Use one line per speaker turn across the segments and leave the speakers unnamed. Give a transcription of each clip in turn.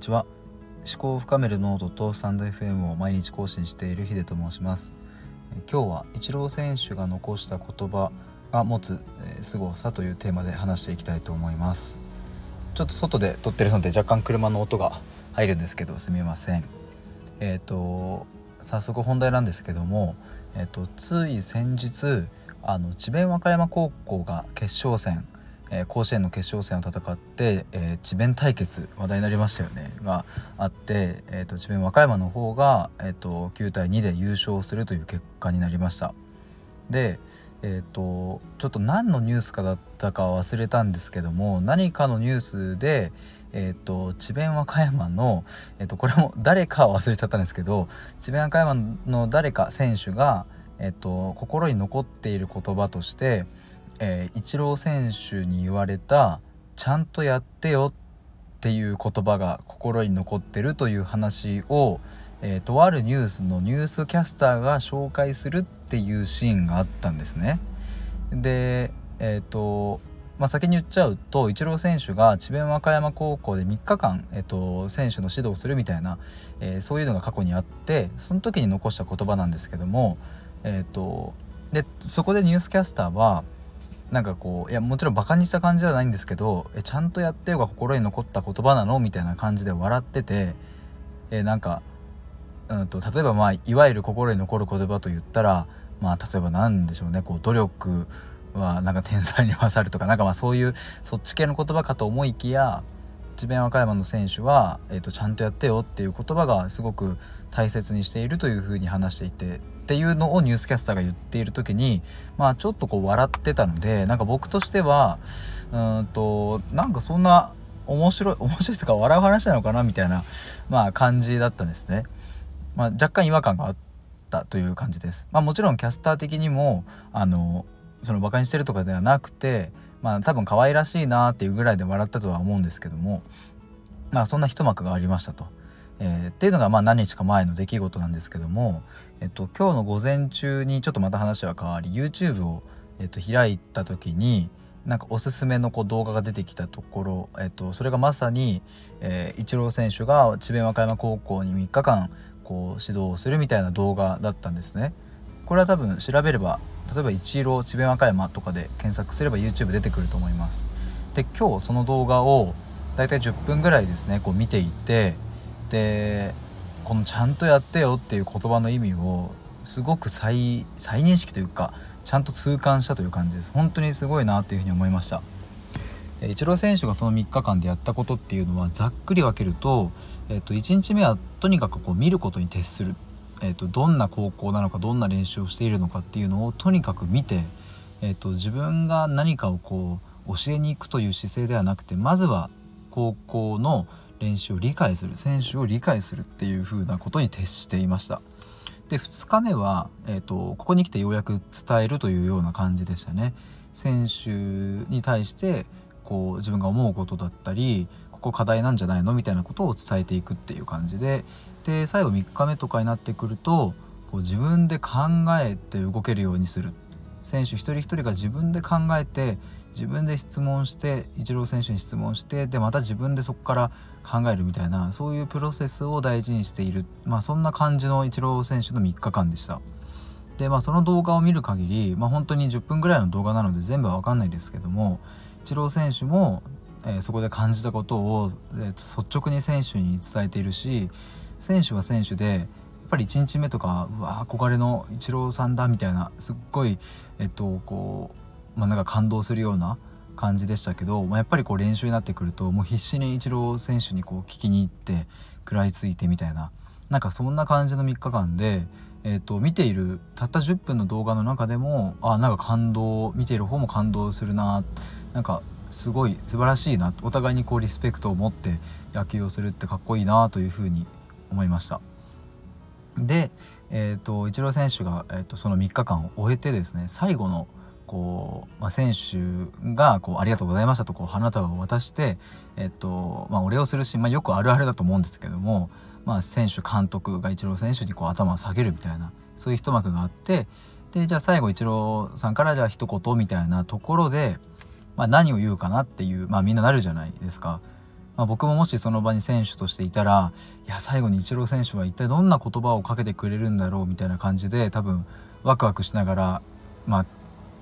にちは。思考を深めるノートとスタンド FM を毎日更新しているヒデと申します。今日はイチロー選手が残した言葉が持つ凄さというテーマで話していきたいと思います。ちょっと外で撮ってるので若干車の音が入るんですけどすみません。えっ、ー、と早速本題なんですけどもえっ、ー、とつい先日あの智弁和歌山高校が決勝戦えー、甲子園の決勝戦を戦って、えー、智弁対決話題になりましたよね。があって、えーと、智弁和歌山の方が、えーと、9対2で優勝するという結果になりました。でえーと、ちょっと何のニュースかだったか忘れたんですけども何かのニュースで、えーと、智弁和歌山の、えーとこれも誰か忘れちゃったんですけど智弁和歌山の誰か選手が、えー、と心に残っている言葉として「えー、イチロー選手に言われた「ちゃんとやってよ」っていう言葉が心に残ってるという話を、えー、とあるニュースのニュースキャスターが紹介するっていうシーンがあったんですね。でえ、ー、とまあ、先に言っちゃうとイチロー選手が智弁和歌山高校で3日間、えっと、選手の指導をするみたいな、えー、そういうのが過去にあってその時に残した言葉なんですけども、えっと、でそこでニュースキャスターはなんかこういやもちろんバカにした感じではないんですけどえちゃんとやってよが心に残った言葉なのみたいな感じで笑っててえなんか、うんと、例えばまあいわゆる心に残る言葉と言ったらまあ例えば何でしょうねこう努力はなんか天才に勝るとかなんかまあそういうそっち系の言葉かと思いきや智弁和歌山の選手は、えーと、ちゃんとやってよっていう言葉がすごく大切にしているというふうに話していてっていうのをニュースキャスターが言っている時にまあちょっとこう笑ってたのでなんか僕としてはうんとなんかそんな面白い 面白いですか笑う話なのかなみたいなまあ感じだったんですね。まあ、若干違和感があったという感じです。まあ、もちろんキャスター的にもあのそのバカにしてるとかではなくてまあ多分可愛らしいなっていうぐらいで笑ったとは思うんですけどもまあそんな一幕がありましたと。えー、っていうのがまあ何日か前の出来事なんですけども、えっと、今日の午前中にちょっとまた話は変わり YouTube を、えっと、開いた時になんかおすすめのこう動画が出てきたところ、えっと、それがまさに、えー、イチロー選手が智弁和歌山高校に3日間こう指導をするみたいな動画だったんですね。これは多分調べれば例えば「一郎智弁和歌山」とかで検索すれば YouTube 出てくると思います。で今日その動画をだいたい10分ぐらいですねこう見ていてでこの「ちゃんとやってよ」っていう言葉の意味をすごく再再認識というかちゃんと痛感したという感じです。本当にすごいなというふうに思いました。イチロー選手がその3日間でやったことっていうのはざっくり分けると、えっと、1日目はとにかくこう見ることに徹する。えーと、どんな高校なのかどんな練習をしているのかっていうのをとにかく見て、えーと、自分が何かをこう教えに行くという姿勢ではなくてまずは高校の練習を理解する選手を理解するっていう風なことに徹していました。で2日目は、えーと、とここに来てようやく伝えるというような感じでしたね。選手に対してこう自分が思うことだったりここ課題なんじゃないの？みたいなことを伝えていくっていう感じで。で最後3日目とかになってくるとこう自分で考えて動けるようにする。選手一人一人が自分で考えて自分で質問してイチロー選手に質問してでまた自分でそこから考えるみたいなそういうプロセスを大事にしている、まあ、そんな感じのイチロー選手の3日間でした。でまあその動画を見る限り、まあ、本当に10分ぐらいの動画なので全部は分かんないですけどもイチロー選手も、え、そこで感じたことを、えー、率直に選手に伝えているし選手は選手でやっぱり1日目とかうわ憧れのイチローさんだみたいなすっごいえっとこうまあなんか感動するような感じでしたけど、まあ、やっぱりこう練習になってくるともう必死にイチロー選手にこう聞きに行って食らいついてみたいななんかそんな感じの3日間で、えー、と見ているたった10分の動画の中でもあなんか感動見ている方も感動するななんかすごい素晴らしいなお互いにこうリスペクトを持って野球をするってかっこいいなというふうに思いました。で、えーと、イチロー選手が、えーと、その3日間を終えてですね最後のこう、まあ、選手がこう「ありがとうございました」とこう花束を渡して、えーとまあ、お礼をするし、まあ、よくあるあるだと思うんですけども、まあ、選手監督がイチロー選手にこう頭を下げるみたいなそういう一幕があってでじゃあ最後イチローさんからじゃあ一言みたいなところで、まあ、何を言うかなっていう、まあ、みんななるじゃないですか。まあ、僕ももしその場に選手としていたらいや最後にイチロー選手は一体どんな言葉をかけてくれるんだろうみたいな感じで多分ワクワクしながら、まあ、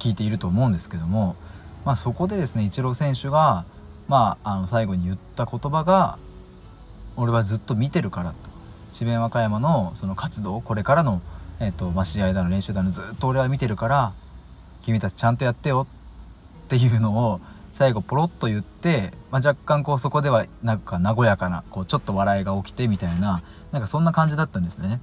聞いていると思うんですけども、まあ、そこでですねイチロー選手が、まあ、あの最後に言った言葉が「俺はずっと見てるから」と智弁和歌山のその活動これからの、えーとまあ、試合だの練習だのずっと俺は見てるから君たちちゃんとやってよっていうのを最後ポロッと言って、まあ、若干こうそこではなんか和やかなこうちょっと笑いが起きてみたいななんかそんな感じだったんですね。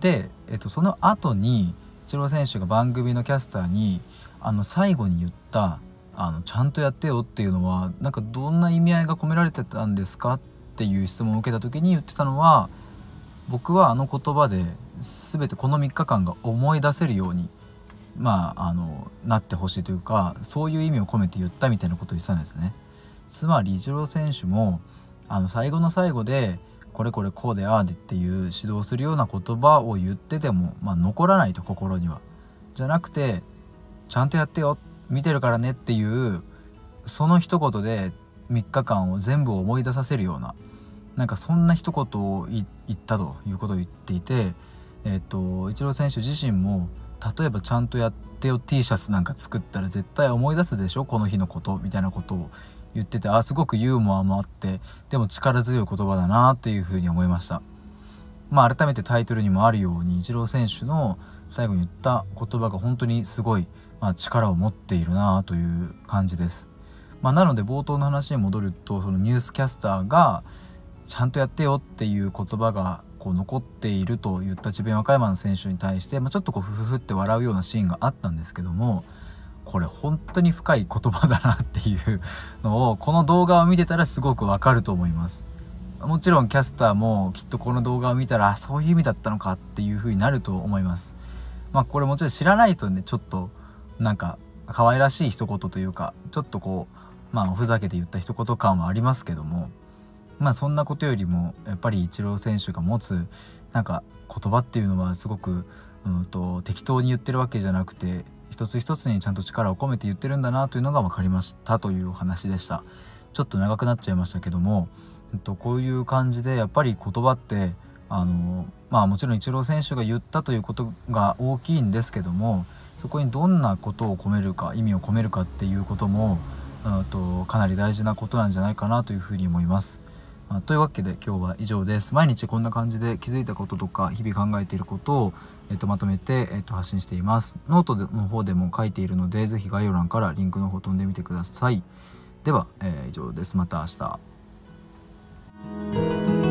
で、えっと、その後にイチロー選手が番組のキャスターにあの最後に言ったあの「ちゃんとやってよ」っていうのはなんかどんな意味合いが込められてたんですかっていう質問を受けた時に言ってたのは僕はあの言葉で全てこの3日間が思い出せるようにまあ、あのなってほしいというかそういう意味を込めて言ったみたいなことを言ってたんですね。つまりイチロー選手もあの最後の最後でこれこれこうでああでっていう指導するような言葉を言ってても、まあ、残らないと心には。じゃなくてちゃんとやってよ見てるからねっていうその一言で3日間を全部思い出させるようななんかそんな一言を言ったということを言っていて、えっ、とイチロー選手自身も例えばちゃんとやってよ T シャツなんか作ったら絶対思い出すでしょ？この日のことみたいなことを言っててあすごくユーモアもあってでも力強い言葉だなっていうふうに思いました。まあ改めてタイトルにもあるようにイチロー選手の最後に言った言葉が本当にすごい、まあ、力を持っているなという感じです。まあ、なので冒頭の話に戻るとそのニュースキャスターがちゃんとやってよっていう言葉がこう残っているといった智弁和歌山の選手に対して、まあ、ちょっとこうフフフって笑うようなシーンがあったんですけどもこれ本当に深い言葉だなっていうのをこの動画を見てたらすごくわかると思います。もちろんキャスターもきっとこの動画を見たらそういう意味だったのかっていう風になると思います。まあこれもちろん知らないとねちょっとなんか可愛らしい一言というかちょっとこうまあふざけて言った一言感はありますけどもまあそんなことよりもやっぱりイチロー選手が持つなんか言葉っていうのはすごく、うんと、適当に言ってるわけじゃなくて一つ一つにちゃんと力を込めて言ってるんだなというのが分かりましたというお話でしたちょっと長くなっちゃいましたけども、えっと、こういう感じでやっぱり言葉ってあのまあもちろんイチロー選手が言ったということが大きいんですけどもそこにどんなことを込めるか意味を込めるかっていうことも、とかなり大事なことなんじゃないかなというふうに思います。まあ、というわけで今日は以上です。毎日こんな感じで気づいたこととか日々考えていることを、えっと、まとめて、えっと、発信しています。ノートの方でも書いているので是非概要欄からリンクの方飛んでみてください。では、えー、以上です。また明日。